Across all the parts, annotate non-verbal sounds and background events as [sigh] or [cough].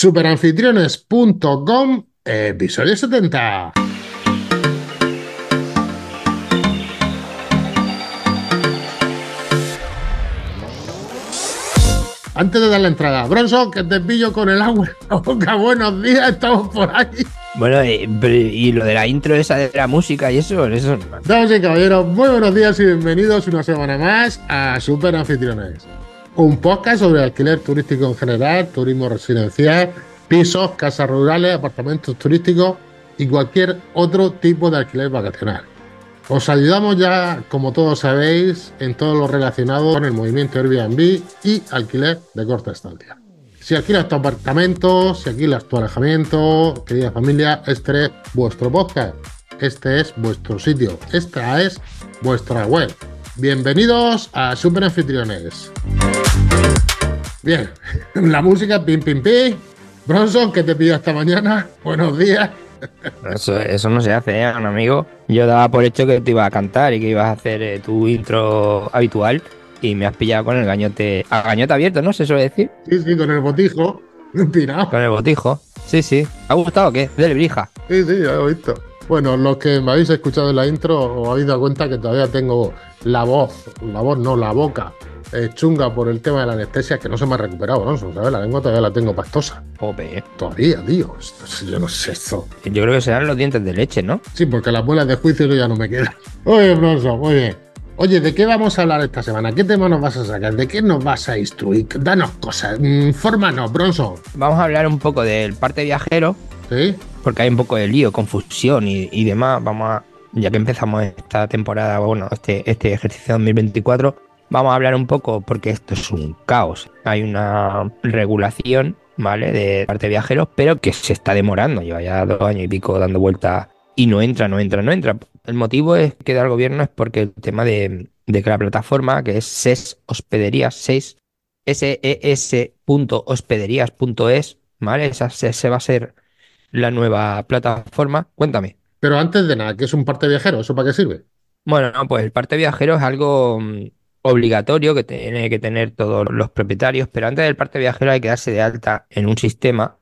Superanfitriones.com, episodio 70. Antes de dar la entrada, Bronson, que te pillo con el agua Buenos días, estamos por aquí. Bueno, y, lo de la intro esa de la música y eso, eso. Damas y caballeros, muy buenos días y bienvenidos una semana más a Super Anfitriones. Un podcast sobre alquiler turístico en general, turismo residencial, pisos, casas rurales, apartamentos turísticos y cualquier otro tipo de alquiler vacacional. Os ayudamos ya, como todos sabéis, en todo lo relacionado con el movimiento Airbnb y alquiler de corta estancia. Si alquilas tu apartamento, si alquilas tu alojamiento, querida familia, este es vuestro podcast. Este es vuestro sitio. Esta es vuestra web. Bienvenidos a Super Anfitriones. Bien, [laughs] la música, pim, pim, pim. Bronson, ¿qué te pido esta mañana? Buenos días. [laughs] Eso, no se hace, ¿eh, un amigo. Yo daba por hecho que te ibas a cantar y que ibas a hacer eh, tu intro habitual y me has pillado con el gañote. A gañote abierto, ¿no? ¿Se suele decir? Sí, sí, con el botijo. [laughs] Tirado. Con el botijo. Sí, sí. ¿Ha gustado o qué? De brija. Sí, sí, ya lo he visto. Bueno, los que me habéis escuchado en la intro os habéis dado cuenta que todavía tengo la voz, la voz no, la boca eh, chunga por el tema de la anestesia que no se me ha recuperado, ¿no? ¿sabes? La lengua todavía la tengo pastosa. Jope. Todavía, tío. yo no sé eso. Yo creo que serán los dientes de leche, ¿no? Sí, porque las muelas de juicio ya no me quedan. Oye, Bronson, muy bien. Oye, ¿de qué vamos a hablar esta semana? ¿Qué tema nos vas a sacar? ¿De qué nos vas a instruir? Danos cosas, infórmanos, Bronson. Vamos a hablar un poco del parte viajero. Sí. Porque hay un poco de lío, confusión y, y demás. Vamos a, ya que empezamos esta temporada, bueno, este, este ejercicio 2024, Vamos a hablar un poco porque esto es un caos. Hay una regulación, ¿vale? De parte de viajeros, pero que se está demorando. Lleva ya dos años y pico dando vueltas y no entra, no entra, no entra. El motivo es que da el gobierno es porque el tema de, que la plataforma, que es SES Hospederías, SES, ses.hospederías.es, ¿vale? Esa se va a ser la nueva plataforma. Cuéntame. Pero antes de nada, ¿qué es un parte viajero? ¿Eso para qué sirve? Bueno, pues el parte viajero es algo mm, obligatorio que tiene que tener todos los propietarios, pero antes del parte viajero hay que darse de alta en un sistema.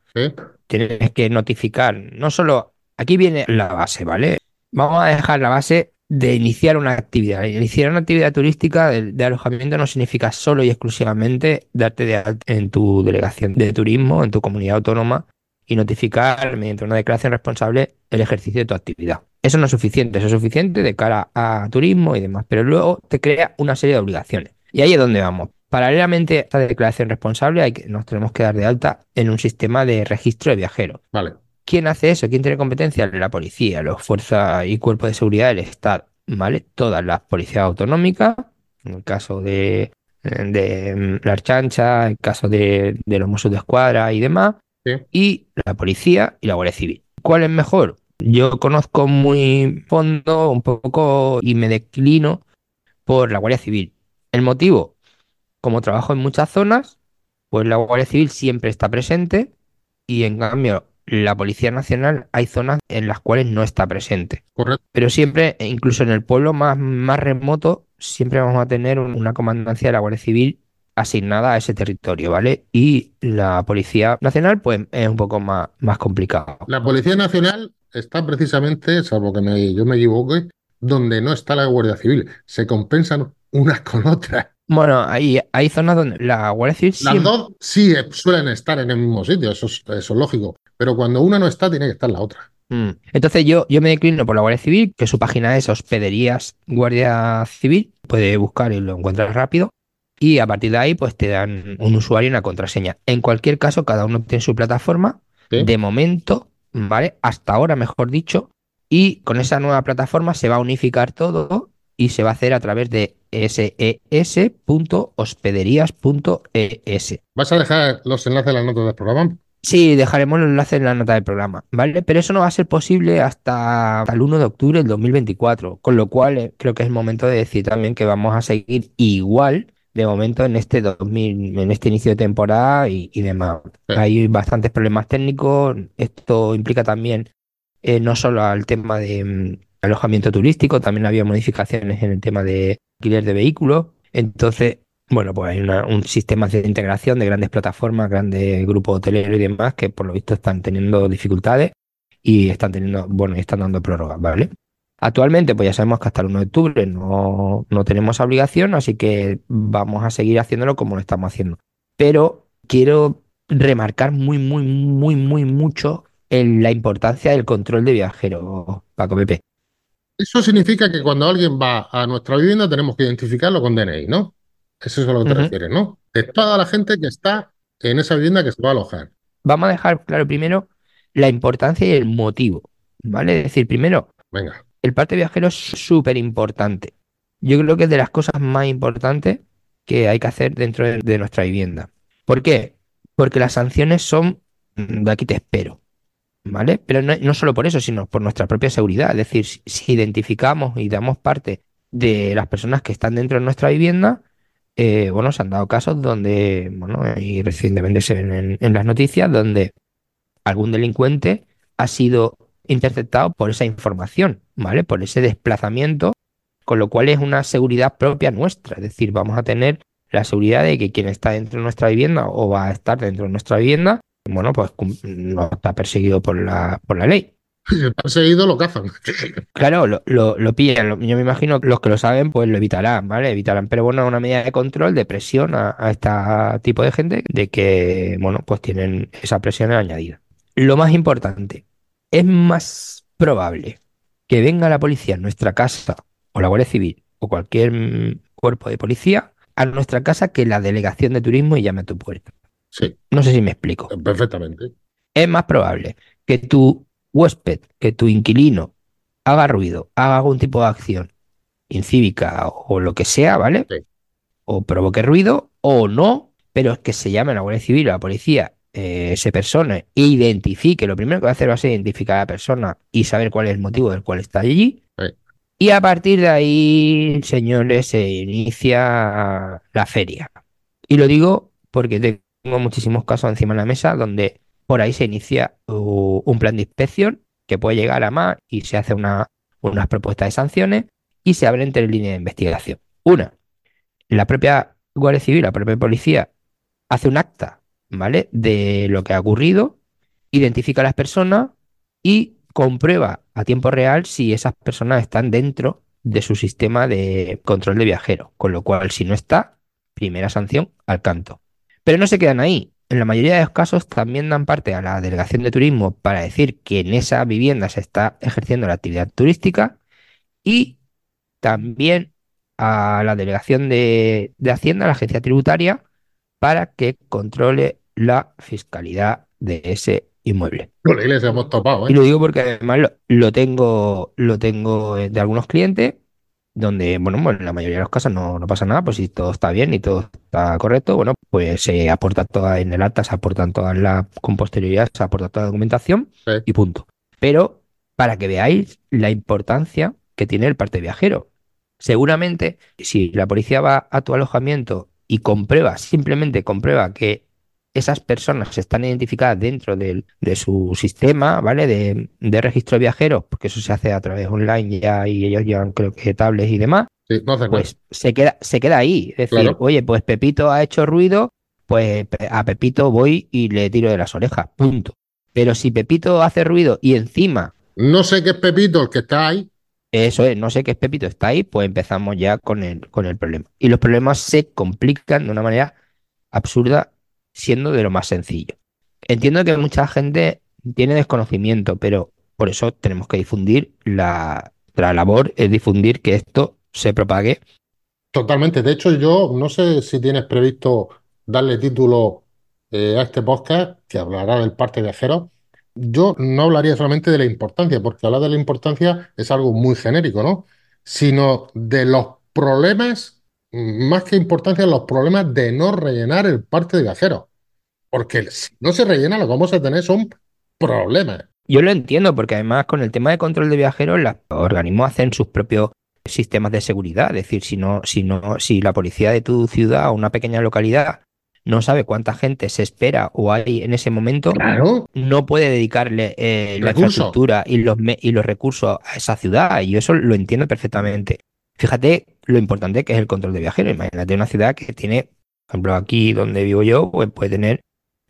Tienes que notificar, no solo, aquí viene la base, ¿vale? Vamos a dejar la base de iniciar una actividad. Iniciar una actividad turística de, alojamiento no significa solo y exclusivamente darte de alta en tu delegación de turismo, en tu comunidad autónoma y notificar mediante una declaración responsable el ejercicio de tu actividad. Eso no es suficiente, eso es suficiente de cara a turismo y demás, pero luego te crea una serie de obligaciones. Y ahí es donde vamos. Paralelamente a esta declaración responsable, hay que, nos tenemos que dar de alta en un sistema de registro de viajeros. Vale. ¿Quién hace eso? ¿Quién tiene competencia? La policía, los fuerzas y cuerpos de seguridad del Estado, ¿vale? Todas las policías autonómicas, en el caso de, de la Archancha, en el caso de, los Mossos de Escuadra y demás, y la policía y la Guardia Civil. ¿Cuál es mejor? Yo conozco muy fondo un poco y me declino por la Guardia Civil. El motivo, como trabajo en muchas zonas, pues la Guardia Civil siempre está presente y en cambio la Policía Nacional hay zonas en las cuales no está presente. Correcto. Pero siempre, incluso en el pueblo más, más remoto, siempre vamos a tener una comandancia de la Guardia Civil asignada a ese territorio, ¿vale? Y la Policía Nacional, pues es un poco más, más complicado. La Policía Nacional está precisamente, salvo que me, yo me equivoque, donde no está la Guardia Civil. Se compensan unas con otras. Bueno, hay, hay zonas donde la Guardia Civil... Las dos sí suelen estar en el mismo sitio, eso es, eso es lógico. Pero cuando una no está, tiene que estar la otra. Mm. Entonces yo, yo me declino por la Guardia Civil, que su página es Hospederías Guardia Civil. Puede buscar y lo encuentras rápido. Y a partir de ahí, pues te dan un usuario y una contraseña. En cualquier caso, cada uno tiene su plataforma. De momento, ¿vale? Hasta ahora, mejor dicho. Y con esa nueva plataforma se va a unificar todo y se va a hacer a través de ses.hospederías.es. ¿Vas a dejar los enlaces en las notas del programa? Sí, dejaremos los enlaces en la nota del programa, ¿vale? Pero eso no va a ser posible hasta, el 1 de octubre del 2024, con lo cual eh, creo que es el momento de decir también que vamos a seguir igual de momento en este 2000, en este inicio de temporada y, demás. Hay bastantes problemas técnicos. Esto implica también eh, no solo al tema de mm, alojamiento turístico, también había modificaciones en el tema de alquiler de vehículos. Entonces, bueno, pues hay un sistema de integración de grandes plataformas, grandes grupos hoteleros y demás que por lo visto están teniendo dificultades y están teniendo, bueno, y están dando prórrogas, ¿vale? Actualmente, pues ya sabemos que hasta el 1 de octubre no, no tenemos obligación, así que vamos a seguir haciéndolo como lo estamos haciendo. Pero quiero remarcar muy, muy, muy, muy mucho en la importancia del control de viajeros, Paco Pepe. Eso significa que cuando alguien va a nuestra vivienda tenemos que identificarlo con DNI, ¿no? Eso es a lo que te refieres, ¿no? De toda la gente que está en esa vivienda que se va a alojar. Vamos a dejar claro primero la importancia y el motivo, ¿vale? Es decir, primero, Venga. El parte viajero es súper importante. Yo creo que es de las cosas más importantes que hay que hacer dentro de, nuestra vivienda. ¿Por qué? Porque las sanciones son mm, de aquí te espero, ¿vale? Pero no, solo por eso, sino por nuestra propia seguridad. Es decir, si identificamos y damos parte de las personas que están dentro de nuestra vivienda, eh, bueno, se han dado casos donde, bueno, y recientemente se ven en, las noticias, donde algún delincuente ha sido interceptado por esa información, ¿vale? Por ese desplazamiento, con lo cual es una seguridad propia nuestra, es decir, vamos a tener la seguridad de que quien está dentro de nuestra vivienda o va a estar dentro de nuestra vivienda, bueno, pues no está perseguido por la, por la ley. [laughs] Si seguido lo cazan. [laughs] Claro, lo, lo, pillan. Yo me imagino que los que lo saben, pues lo evitarán, ¿vale? Evitarán. Pero bueno, una medida de control, de presión a, este tipo de gente, de que, bueno, pues tienen esa presión añadida. Lo más importante, es más probable que venga la policía a nuestra casa, o la Guardia Civil, o cualquier cuerpo de policía, a nuestra casa que la delegación de turismo y llame a tu puerta. Sí. No sé si me explico. Perfectamente. Es más probable que tú huésped, que tu inquilino haga ruido, haga algún tipo de acción incívica o, lo que sea, ¿vale? O provoque ruido o no, pero es que se llame a la Guardia Civil o a la policía, eh, se persone e identifique. Lo primero que va a hacer va a ser identificar a la persona y saber cuál es el motivo del cual está allí. Y a partir de ahí, señores, se inicia la feria. Y lo digo porque tengo muchísimos casos encima de la mesa donde por ahí se inicia un plan de inspección que puede llegar a más y se hace una, unas propuestas de sanciones y se abren tres líneas de investigación. Una, la propia Guardia Civil, la propia policía, hace un acta, ¿vale? De lo que ha ocurrido, identifica a las personas y comprueba a tiempo real si esas personas están dentro de su sistema de control de viajeros. Con lo cual, si no está, primera sanción al canto. Pero no se quedan ahí en la mayoría de los casos también dan parte a la delegación de turismo para decir que en esa vivienda se está ejerciendo la actividad turística y también a la delegación de, Hacienda, la agencia tributaria, para que controle la fiscalidad de ese inmueble. hemos topado, ¿eh? Y lo digo porque además lo, tengo, lo tengo de algunos clientes donde, bueno, bueno, en la mayoría de los casos no, no, pasa nada, pues si todo está bien y todo está correcto, bueno, pues se aporta toda en el acta, se aportan todas las, con posterioridad, se aporta toda la documentación y punto. Pero para que veáis la importancia que tiene el parte viajero. Seguramente, si la policía va a tu alojamiento y comprueba, simplemente comprueba que esas personas están identificadas dentro de, su sistema, ¿vale? De, registro de viajeros, porque eso se hace a través online ya y ellos llevan, creo que, tablets y demás. pues se queda, se queda ahí. Es decir, oye, pues Pepito ha hecho ruido, pues a Pepito voy y le tiro de las orejas, punto. Pero si Pepito hace ruido y encima. No sé qué es Pepito el que está ahí. Eso es, no sé qué es Pepito está ahí, pues empezamos ya con el, con el problema. Y los problemas se complican de una manera absurda siendo de lo más sencillo. Entiendo que mucha gente tiene desconocimiento, pero por eso tenemos que difundir la, labor, es difundir que esto se propague. Totalmente. De hecho, yo no sé si tienes previsto darle título eh, a este podcast que hablará del parte viajero. Yo no hablaría solamente de la importancia, porque hablar de la importancia es algo muy genérico, ¿no? Sino de los problemas más que importancia los problemas de no rellenar el parte de viajeros. Porque si no se rellena, lo que vamos a tener son problemas. Yo lo entiendo, porque además con el tema de control de viajeros, los organismos hacen sus propios sistemas de seguridad. Es decir, si no, si no, si la policía de tu ciudad o una pequeña localidad no sabe cuánta gente se espera o hay en ese momento, no puede dedicarle eh, la infraestructura y los, y los recursos a esa ciudad. Y yo eso lo entiendo perfectamente. Fíjate lo importante que es el control de viajeros. Imagínate una ciudad que tiene, por ejemplo, aquí donde vivo yo, pues puede tener,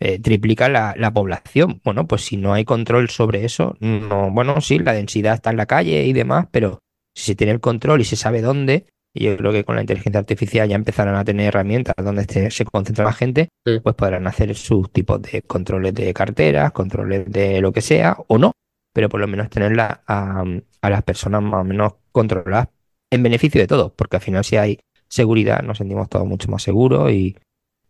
eh, triplica la, la, población. Bueno, pues si no hay control sobre eso, no, bueno, sí, la densidad está en la calle y demás, pero si se tiene el control y se sabe dónde, y yo creo que con la inteligencia artificial ya empezarán a tener herramientas donde se concentra la gente, pues podrán hacer sus tipos de controles de carteras, controles de lo que sea, o no, pero por lo menos tenerla a, a las personas más o menos controladas en beneficio de todos, porque al final si hay seguridad nos sentimos todos mucho más seguros y,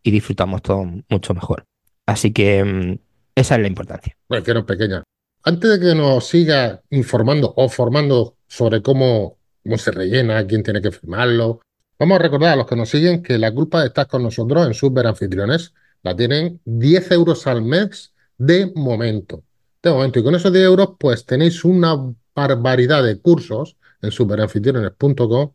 y disfrutamos todos mucho mejor. Así que mm, esa es la importancia. Bueno, quiero pequeña. Antes de que nos siga informando o formando sobre cómo, cómo se rellena, quién tiene que firmarlo, vamos a recordar a los que nos siguen que la culpa de estar con nosotros en Super Anfitriones la tienen 10 euros al mes de momento. De momento. Y con esos 10 euros, pues tenéis una barbaridad de cursos en superanfitriones.com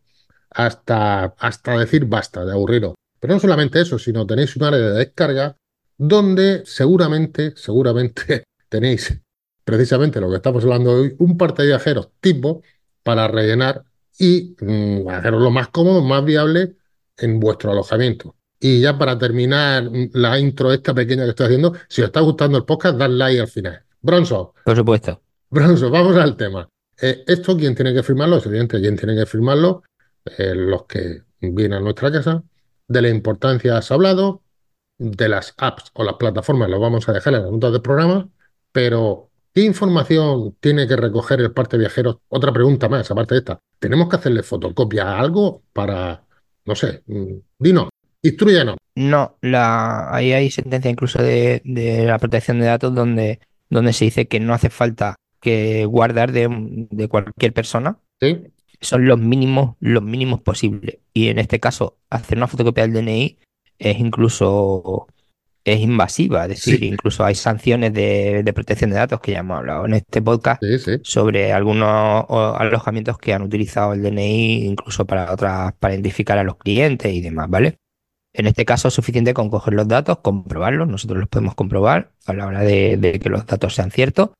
hasta, hasta decir basta de aburriros. Pero no solamente eso, sino tenéis un área de descarga donde seguramente, seguramente [laughs] tenéis precisamente lo que estamos hablando hoy, un parte de viajeros tipo para rellenar y mm, hacerlo lo más cómodo, más viable en vuestro alojamiento. Y ya para terminar mm, la intro esta pequeña que estoy haciendo, si os está gustando el podcast, dad like al final. Bronzo. Por supuesto. Bronzo, vamos al tema. Eh, esto, ¿quién tiene que firmarlo? Es evidente, ¿quién tiene que firmarlo? Eh, los que vienen a nuestra casa. De la importancia has hablado, de las apps o las plataformas lo vamos a dejar en las notas del programa, pero ¿qué información tiene que recoger el parte viajero? Otra pregunta más, aparte de esta. ¿Tenemos que hacerle fotocopia a algo para, no sé, mm, dinos, instruyenos? No, la, ahí hay sentencia incluso de, de la protección de datos donde, donde se dice que no hace falta que guardar de, cualquier persona son los mínimos, los mínimos posibles. Y en este caso, hacer una fotocopia del DNI es incluso es invasiva, es decir, incluso hay sanciones de, protección de datos que ya hemos hablado en este podcast sobre algunos alojamientos que han utilizado el DNI incluso para otras, para identificar a los clientes y demás, ¿vale? En este caso es suficiente con coger los datos, comprobarlos, nosotros los podemos comprobar a la hora de que los datos sean ciertos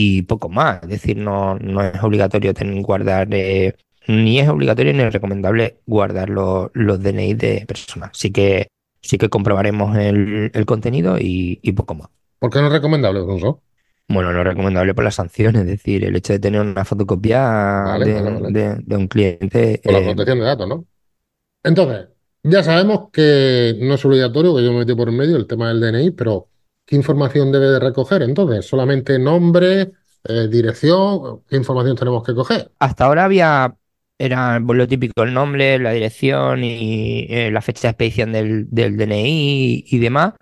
y poco más. Es decir, no, no es obligatorio tener, guardar, eh, ni es obligatorio ni es recomendable guardar los, los DNI de personas. Así que sí que comprobaremos el, contenido y, poco más. ¿Por qué no es recomendable, Alonso? Bueno, no es recomendable por las sanciones, es decir, el hecho de tener una fotocopia de, un cliente. Por la eh, protección de datos, ¿no? Entonces, ya sabemos que no es obligatorio, que yo me metí por el medio el tema del DNI, pero ¿Qué información debe de recoger entonces? ¿Solamente nombre, eh, dirección? ¿Qué información tenemos que coger? Hasta ahora había, era lo típico, el nombre, la dirección y eh, la fecha de expedición del, DNI y, demás.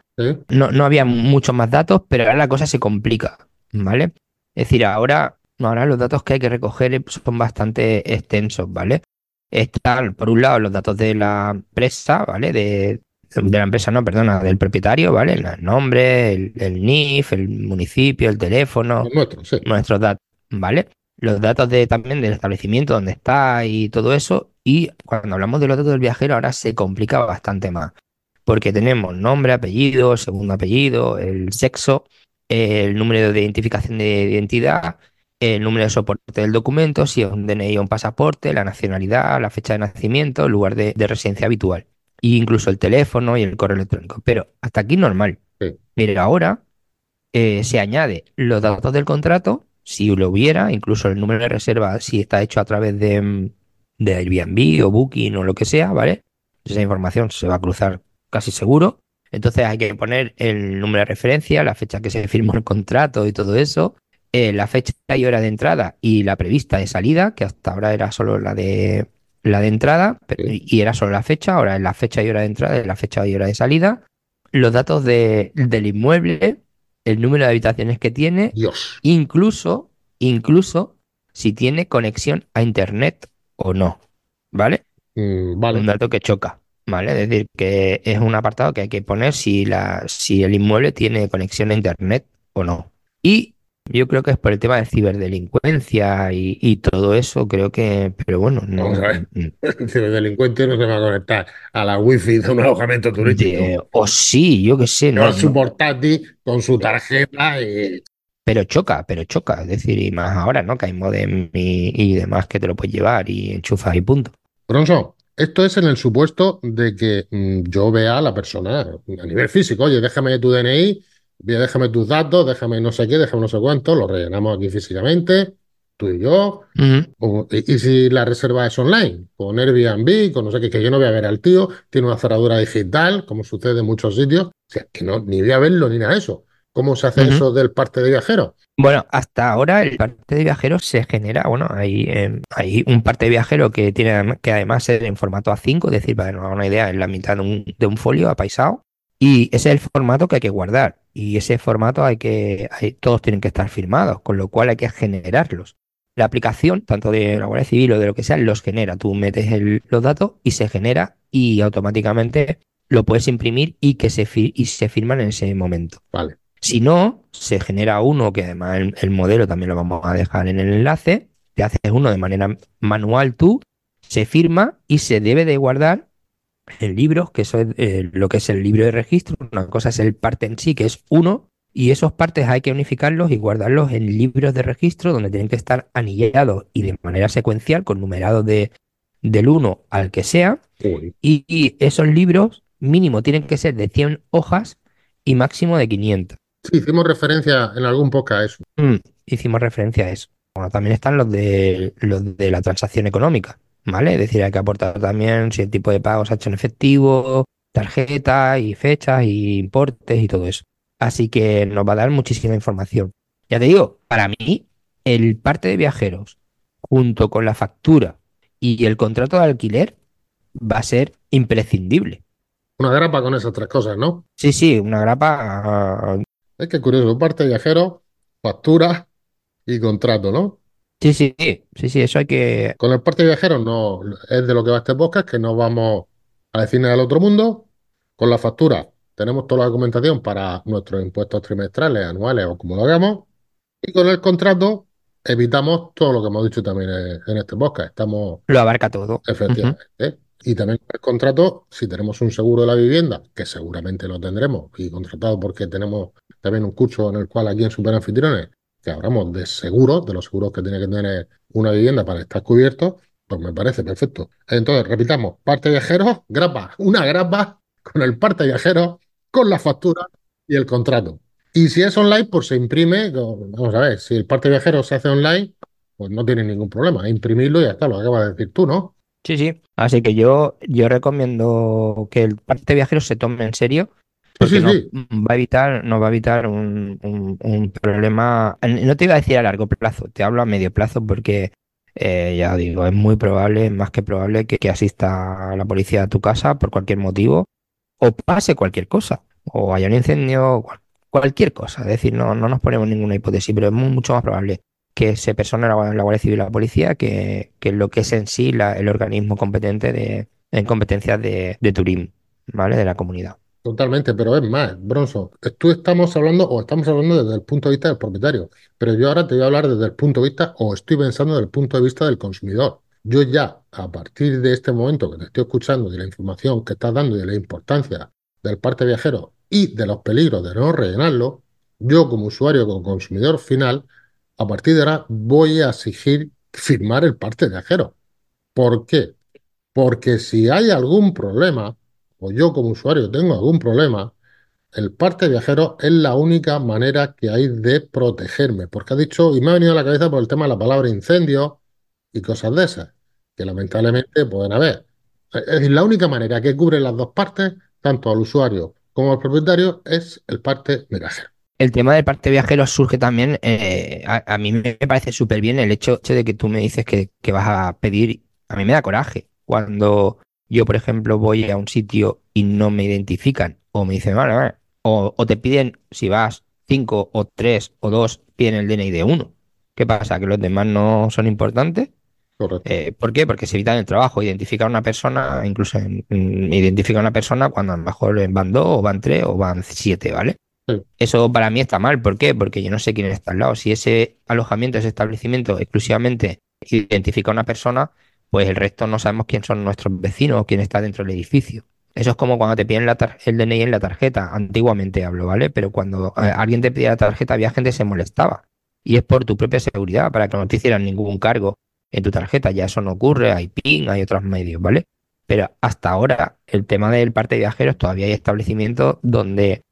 No, no había muchos más datos, pero ahora la cosa se complica, ¿vale? Es decir, ahora, ahora los datos que hay que recoger son bastante extensos, ¿vale? Están, por un lado, los datos de la empresa, ¿vale? De, de la empresa, no, perdona, del propietario, ¿vale? El nombre, el, NIF, el municipio, el teléfono, nuestros datos, ¿vale? Los datos de, también del establecimiento donde está y todo eso. Y cuando hablamos de los datos del viajero, ahora se complica bastante más. Porque tenemos nombre, apellido, segundo apellido, el sexo, el número de identificación de identidad, el número de soporte del documento, si es un DNI o un pasaporte, la nacionalidad, la fecha de nacimiento, el lugar de residencia habitual incluso el teléfono y el correo electrónico. Pero hasta aquí normal. Pero ahora eh, se añade los datos del contrato, si lo hubiera, incluso el número de reserva, si está hecho a través de, mm, de Airbnb o Booking o lo que sea, ¿vale? Esa información se va a cruzar casi seguro. Entonces hay que poner el número de referencia, la fecha que se firmó el contrato y todo eso, eh, la fecha y hora de entrada y la prevista de salida, que hasta ahora era solo la de la de entrada, y era solo la fecha, ahora es la fecha y hora de entrada, y la fecha y hora de salida, los datos de, del inmueble, el número de habitaciones que tiene, incluso, incluso si tiene conexión a internet o no, ¿vale? Mm, vale. Un dato que choca, ¿vale? Es decir, que es un apartado que hay que poner si, la, si el inmueble tiene conexión a internet o no. Y yo creo que es por el tema de ciberdelincuencia y, todo eso, creo que, pero bueno, no. Vamos a ver. Mm. [laughs] El ciberdelincuente no se va a conectar a la wifi de un alojamiento turístico. o sí, yo qué sé. No, su portátil con su tarjeta y... Pero choca, pero choca. Es decir, y más ahora, ¿no? Que hay modem y, demás que te lo puedes llevar y enchufas y punto. Bronson, esto es en el supuesto de que mm, yo vea a la persona a nivel físico. Oye, déjame tu DNI, déjame tus datos, déjame no sé qué, déjame no sé cuánto, lo rellenamos aquí físicamente, tú y yo. y, si la reserva es online, con Airbnb, con no sé qué, que yo no voy a ver al tío, tiene una cerradura digital, como sucede en muchos sitios. O sea, que no, ni voy a verlo ni nada de eso. ¿Cómo se hace eso del parte de viajeros? Bueno, hasta ahora el parte de viajeros se genera, bueno, hay, em, hay un parte de viajero que tiene que además es en formato A5, es decir, para que nos haga una idea, en la mitad de un, de un folio apaisado, y ese es el formato que hay que guardar, y ese formato hay que, todos tienen que estar firmados, con lo cual hay que generarlos. La aplicación, tanto de la Guardia Civil o de lo que sea, los genera. Tú metes los datos y se genera y automáticamente lo puedes imprimir y que se, y se firman en ese momento. Vale. Si no, se genera uno, que además el, modelo también lo vamos a dejar en el enlace, te haces uno de manera manual tú, se firma y se debe de guardar en libros, que eso es eh, lo que es el libro de registro. Una cosa es el parte en sí, que es uno, y esos partes hay que unificarlos y guardarlos en libros de registro donde tienen que estar anillados y de manera secuencial, con numerados de, del 1 al que sea. Y, y, esos libros mínimo tienen que ser de 100 hojas y máximo de 500. Sí, hicimos referencia en algún podcast a eso. Mm, hicimos referencia a eso. Bueno, también están los de, los de la transacción económica, ¿vale? Es decir, hay que aportar también si el tipo de pagos ha hecho en efectivo, tarjeta y fechas y importes y todo eso. Así que nos va a dar muchísima información. Ya te digo, para mí, el parte de viajeros, junto con la factura y el contrato de alquiler, va a ser imprescindible. Una grapa con esas tres cosas, ¿no? Sí, sí, una grapa es que curioso, parte viajero, factura y contrato, ¿no? Sí, sí, sí, sí, eso hay que. Con el parte viajero no es de lo que va este podcast, que no vamos a decirle al otro mundo. Con la factura tenemos toda la documentación para nuestros impuestos trimestrales, anuales o como lo hagamos. Y con el contrato evitamos todo lo que hemos dicho también en este podcast. Estamos. Lo abarca todo. Efectivamente. Y también el contrato, si tenemos un seguro de la vivienda, que seguramente lo tendremos, y contratado porque tenemos también un curso en el cual aquí en Superanfitriones, que hablamos de seguros, de los seguros que tiene que tener una vivienda para estar cubierto, pues me parece perfecto. Entonces, repitamos, parte viajero, grapa, una grapa con el parte viajero, con la factura y el contrato. Y si es online, pues se imprime, vamos a ver, si el parte viajero se hace online, pues no tiene ningún problema, imprimirlo y ya está, lo acabas de decir tú, ¿no? Sí, sí. Así que yo, yo recomiendo que el parte viajero se tome en serio porque no, va a evitar, nos va a evitar un, un, problema. No te iba a decir a largo plazo, te hablo a medio plazo porque eh, ya digo, es muy probable, más que probable, que, que, asista a la policía a tu casa por cualquier motivo o pase cualquier cosa, o haya un incendio, cualquier cosa. Es decir, no, no nos ponemos ninguna hipótesis, pero es mucho más probable que se persone la, la Guardia Civil y la policía que, que lo que es en sí el organismo competente de, en competencias de, de turismo, ¿vale? De la comunidad. Totalmente, pero es más, Bronson, tú estamos hablando o estamos hablando desde el punto de vista del propietario, pero yo ahora te voy a hablar desde el punto de vista o estoy pensando desde el punto de vista del consumidor. Yo ya, a partir de este momento que te estoy escuchando, de la información que estás dando y de la importancia del parte viajero y de los peligros de no rellenarlo, yo como usuario, como consumidor final, a partir de ahora voy a exigir firmar el parte viajero. ¿Por qué? Porque si hay algún problema, o yo como usuario tengo algún problema, el parte viajero es la única manera que hay de protegerme. Porque ha dicho, y me ha venido a la cabeza por el tema de la palabra incendio y cosas de esas, que lamentablemente pueden haber. Es la única manera que cubre las dos partes, tanto al usuario como al propietario, es el parte viajero. El tema del parte viajero surge también, eh, a, mí me parece súper bien el hecho, de que tú me dices que, que vas a pedir, a mí me da coraje cuando yo, por ejemplo, voy a un sitio y no me identifican, o me dicen, vale, vale, o, te piden, si vas cinco o tres o dos, piden el DNI de uno. ¿Qué pasa? ¿Que los demás no son importantes? Eh, ¿Por qué? Porque se evitan el trabajo. Identificar a una persona, incluso identificar a una persona cuando a lo mejor van dos, o van tres, o van siete, ¿vale? Eso para mí está mal. ¿Por qué? Porque yo no sé quién está al lado. Si ese alojamiento, ese establecimiento exclusivamente identifica a una persona, pues el resto no sabemos quién son nuestros vecinos o quién está dentro del edificio. Eso es como cuando te piden el DNI en la tarjeta. Antiguamente hablo, ¿vale? Pero cuando eh, alguien te pedía la tarjeta, había gente que se molestaba. Y es por tu propia seguridad, para que no te hicieran ningún cargo en tu tarjeta. Ya eso no ocurre, hay PIN, hay otros medios, ¿vale? Pero hasta ahora, el tema del parte de viajeros, todavía hay establecimientos donde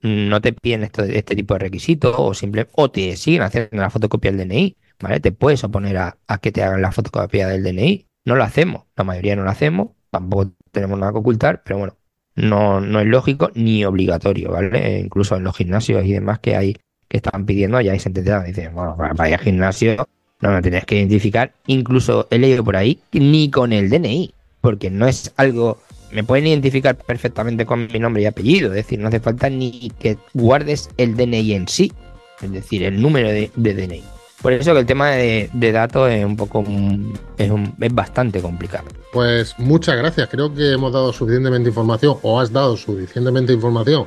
no te piden este, este tipo de requisitos o simple, o te siguen haciendo la fotocopia del DNI, ¿vale? Te puedes oponer a, que te hagan la fotocopia del DNI. No lo hacemos, la mayoría no lo hacemos, tampoco tenemos nada que ocultar, pero bueno, no, no es lógico ni obligatorio, ¿vale? incluso en los gimnasios y demás que hay que están pidiendo, ya hay sentencias dicen, bueno, para ir al gimnasio no me tienes que identificar. Incluso he leído por ahí ni con el DNI, porque no es algo. Me pueden identificar perfectamente con mi nombre y apellido, es decir, no hace falta ni que guardes el DNI en sí, es decir, el número de, DNI. Por eso que el tema de, datos es un poco es, es, bastante complicado. Pues muchas gracias. Creo que hemos dado suficientemente información o has dado suficientemente información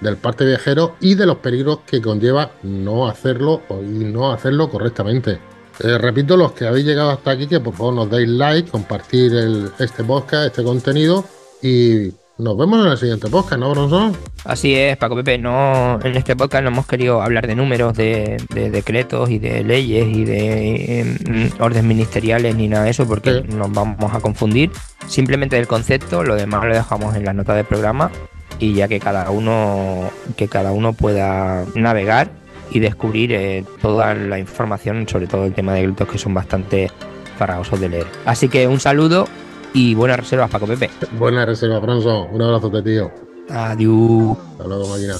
del parte viajero y de los peligros que conlleva no hacerlo y no hacerlo correctamente. Eh, repito, los que habéis llegado hasta aquí, que por favor nos deis like, compartir este podcast, este contenido y nos vemos en el siguiente podcast, ¿no, Bronson? Así es, Paco Pepe. No, en este podcast no hemos querido hablar de números, de, decretos y de leyes y de em, órdenes ministeriales ni nada de eso, porque nos vamos a confundir. Simplemente del concepto, lo demás lo dejamos en la nota del programa y ya que cada uno que cada uno pueda navegar y descubrir eh, toda la información sobre todo el tema de gritos que son bastante farragosos de leer. Así que un saludo y buenas reservas, Paco Pepe. [laughs] Buenas reservas, Franzo. Un abrazo, tío. Adiós. Hasta luego, máquina.